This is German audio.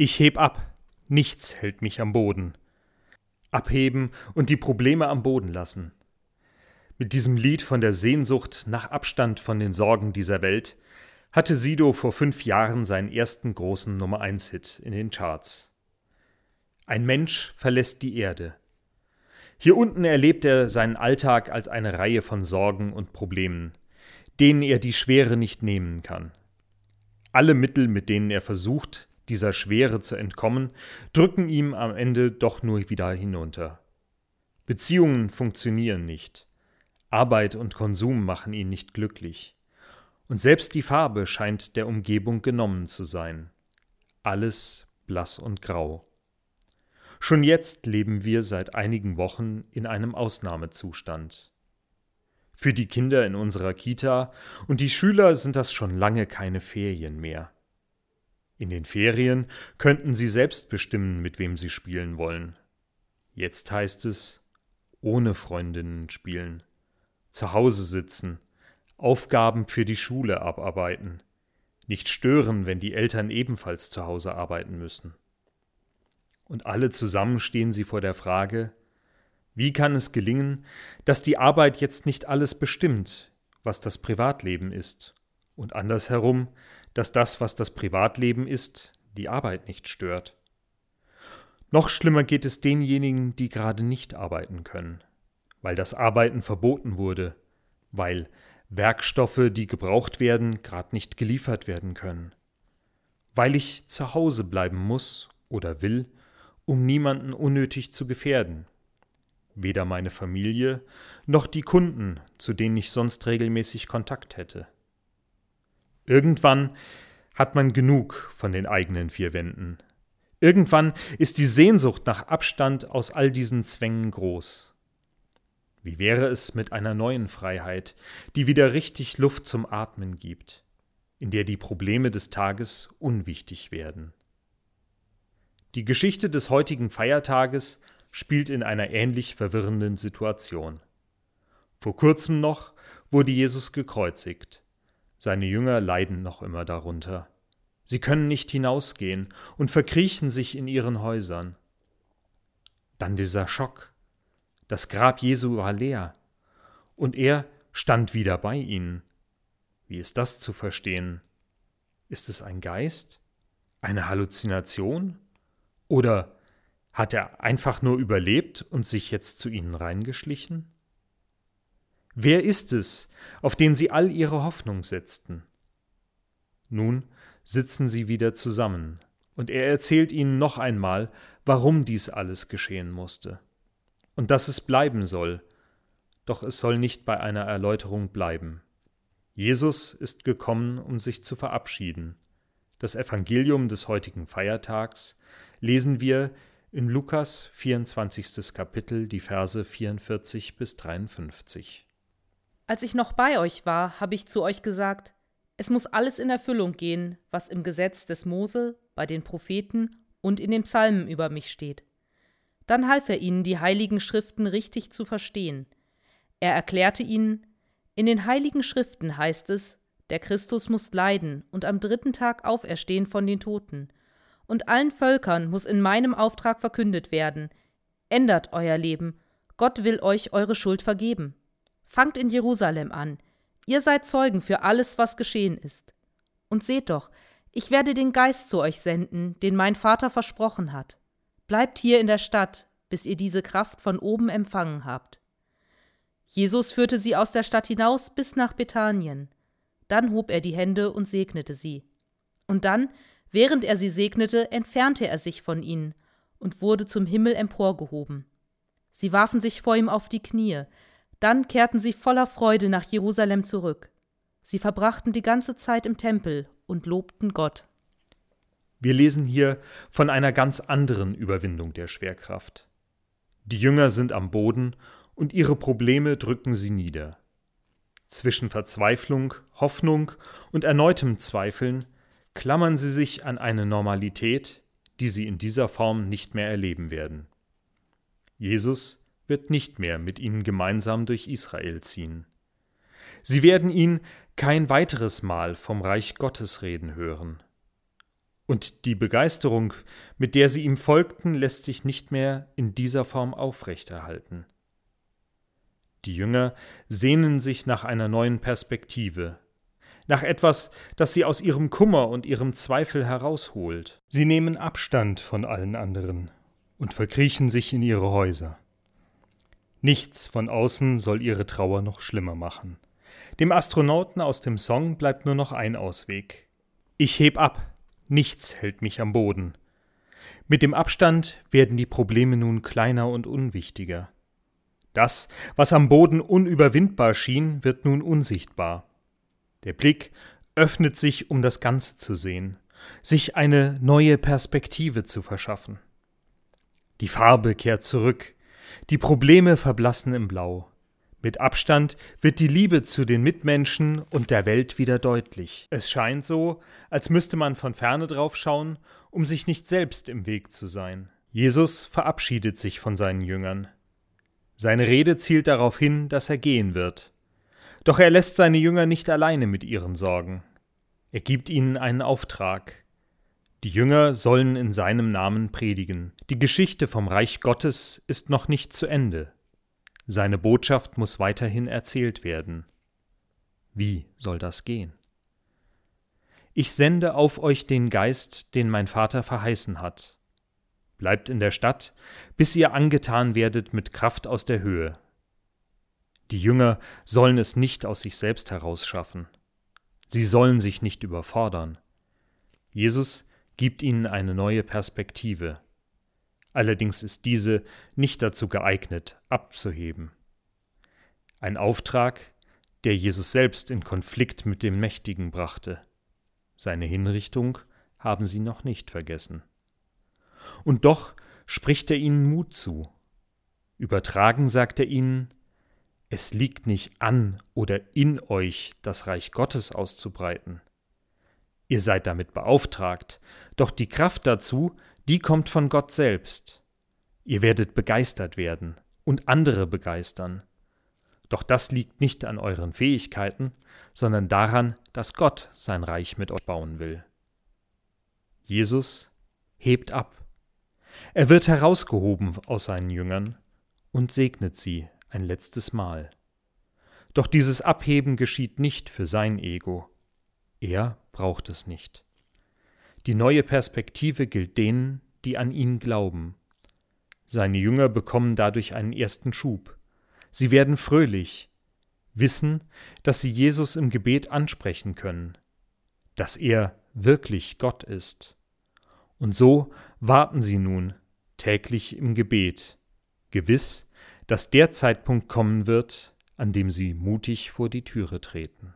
Ich heb ab, nichts hält mich am Boden. Abheben und die Probleme am Boden lassen. Mit diesem Lied von der Sehnsucht nach Abstand von den Sorgen dieser Welt hatte Sido vor fünf Jahren seinen ersten großen Nummer-1-Hit in den Charts. Ein Mensch verlässt die Erde. Hier unten erlebt er seinen Alltag als eine Reihe von Sorgen und Problemen, denen er die Schwere nicht nehmen kann. Alle Mittel, mit denen er versucht, dieser Schwere zu entkommen, drücken ihm am Ende doch nur wieder hinunter. Beziehungen funktionieren nicht. Arbeit und Konsum machen ihn nicht glücklich. Und selbst die Farbe scheint der Umgebung genommen zu sein. Alles blass und grau. Schon jetzt leben wir seit einigen Wochen in einem Ausnahmezustand. Für die Kinder in unserer Kita und die Schüler sind das schon lange keine Ferien mehr. In den Ferien könnten sie selbst bestimmen, mit wem sie spielen wollen. Jetzt heißt es ohne Freundinnen spielen, zu Hause sitzen, Aufgaben für die Schule abarbeiten, nicht stören, wenn die Eltern ebenfalls zu Hause arbeiten müssen. Und alle zusammen stehen sie vor der Frage, wie kann es gelingen, dass die Arbeit jetzt nicht alles bestimmt, was das Privatleben ist, und andersherum, dass das, was das Privatleben ist, die Arbeit nicht stört. Noch schlimmer geht es denjenigen, die gerade nicht arbeiten können, weil das Arbeiten verboten wurde, weil Werkstoffe, die gebraucht werden, gerade nicht geliefert werden können, weil ich zu Hause bleiben muss oder will, um niemanden unnötig zu gefährden. Weder meine Familie noch die Kunden, zu denen ich sonst regelmäßig Kontakt hätte. Irgendwann hat man genug von den eigenen vier Wänden. Irgendwann ist die Sehnsucht nach Abstand aus all diesen Zwängen groß. Wie wäre es mit einer neuen Freiheit, die wieder richtig Luft zum Atmen gibt, in der die Probleme des Tages unwichtig werden? Die Geschichte des heutigen Feiertages spielt in einer ähnlich verwirrenden Situation. Vor kurzem noch wurde Jesus gekreuzigt. Seine Jünger leiden noch immer darunter. Sie können nicht hinausgehen und verkriechen sich in ihren Häusern. Dann dieser Schock. Das Grab Jesu war leer, und er stand wieder bei ihnen. Wie ist das zu verstehen? Ist es ein Geist? Eine Halluzination? Oder hat er einfach nur überlebt und sich jetzt zu ihnen reingeschlichen? Wer ist es, auf den sie all ihre Hoffnung setzten? Nun sitzen sie wieder zusammen, und er erzählt ihnen noch einmal, warum dies alles geschehen musste und dass es bleiben soll, doch es soll nicht bei einer Erläuterung bleiben. Jesus ist gekommen, um sich zu verabschieden. Das Evangelium des heutigen Feiertags lesen wir in Lukas 24. Kapitel die Verse 44 bis 53. Als ich noch bei euch war, habe ich zu euch gesagt, es muss alles in Erfüllung gehen, was im Gesetz des Mose, bei den Propheten und in den Psalmen über mich steht. Dann half er ihnen, die heiligen Schriften richtig zu verstehen. Er erklärte ihnen, in den heiligen Schriften heißt es, der Christus muss leiden und am dritten Tag auferstehen von den Toten. Und allen Völkern muss in meinem Auftrag verkündet werden, ändert euer Leben, Gott will euch eure Schuld vergeben. Fangt in Jerusalem an, ihr seid Zeugen für alles, was geschehen ist. Und seht doch, ich werde den Geist zu euch senden, den mein Vater versprochen hat. Bleibt hier in der Stadt, bis ihr diese Kraft von oben empfangen habt. Jesus führte sie aus der Stadt hinaus bis nach Bethanien. Dann hob er die Hände und segnete sie. Und dann, während er sie segnete, entfernte er sich von ihnen und wurde zum Himmel emporgehoben. Sie warfen sich vor ihm auf die Knie, dann kehrten sie voller Freude nach Jerusalem zurück. Sie verbrachten die ganze Zeit im Tempel und lobten Gott. Wir lesen hier von einer ganz anderen Überwindung der Schwerkraft. Die Jünger sind am Boden und ihre Probleme drücken sie nieder. Zwischen Verzweiflung, Hoffnung und erneutem Zweifeln klammern sie sich an eine Normalität, die sie in dieser Form nicht mehr erleben werden. Jesus wird nicht mehr mit ihnen gemeinsam durch Israel ziehen. Sie werden ihn kein weiteres Mal vom Reich Gottes reden hören Und die Begeisterung, mit der sie ihm folgten, lässt sich nicht mehr in dieser Form aufrechterhalten. Die Jünger sehnen sich nach einer neuen Perspektive, nach etwas, das sie aus ihrem Kummer und ihrem Zweifel herausholt. Sie nehmen Abstand von allen anderen und verkriechen sich in ihre Häuser. Nichts von außen soll ihre Trauer noch schlimmer machen. Dem Astronauten aus dem Song bleibt nur noch ein Ausweg. Ich heb ab, nichts hält mich am Boden. Mit dem Abstand werden die Probleme nun kleiner und unwichtiger. Das, was am Boden unüberwindbar schien, wird nun unsichtbar. Der Blick öffnet sich, um das Ganze zu sehen, sich eine neue Perspektive zu verschaffen. Die Farbe kehrt zurück, die Probleme verblassen im Blau. Mit Abstand wird die Liebe zu den Mitmenschen und der Welt wieder deutlich. Es scheint so, als müsste man von ferne drauf schauen, um sich nicht selbst im Weg zu sein. Jesus verabschiedet sich von seinen Jüngern. Seine Rede zielt darauf hin, dass er gehen wird. Doch er lässt seine Jünger nicht alleine mit ihren Sorgen. Er gibt ihnen einen Auftrag. Die Jünger sollen in seinem Namen predigen. Die Geschichte vom Reich Gottes ist noch nicht zu Ende. Seine Botschaft muss weiterhin erzählt werden. Wie soll das gehen? Ich sende auf euch den Geist, den mein Vater verheißen hat. Bleibt in der Stadt, bis ihr angetan werdet mit Kraft aus der Höhe. Die Jünger sollen es nicht aus sich selbst herausschaffen. Sie sollen sich nicht überfordern. Jesus gibt ihnen eine neue Perspektive. Allerdings ist diese nicht dazu geeignet, abzuheben. Ein Auftrag, der Jesus selbst in Konflikt mit dem Mächtigen brachte. Seine Hinrichtung haben sie noch nicht vergessen. Und doch spricht er ihnen Mut zu. Übertragen sagt er ihnen, es liegt nicht an oder in euch, das Reich Gottes auszubreiten. Ihr seid damit beauftragt, doch die Kraft dazu die kommt von Gott selbst. Ihr werdet begeistert werden und andere begeistern. Doch das liegt nicht an euren Fähigkeiten, sondern daran, dass Gott sein Reich mit euch bauen will. Jesus hebt ab. Er wird herausgehoben aus seinen Jüngern und segnet sie ein letztes Mal. Doch dieses Abheben geschieht nicht für sein Ego. Er braucht es nicht. Die neue Perspektive gilt denen, die an ihn glauben. Seine Jünger bekommen dadurch einen ersten Schub. Sie werden fröhlich, wissen, dass sie Jesus im Gebet ansprechen können, dass er wirklich Gott ist. Und so warten sie nun täglich im Gebet, gewiss, dass der Zeitpunkt kommen wird, an dem sie mutig vor die Türe treten.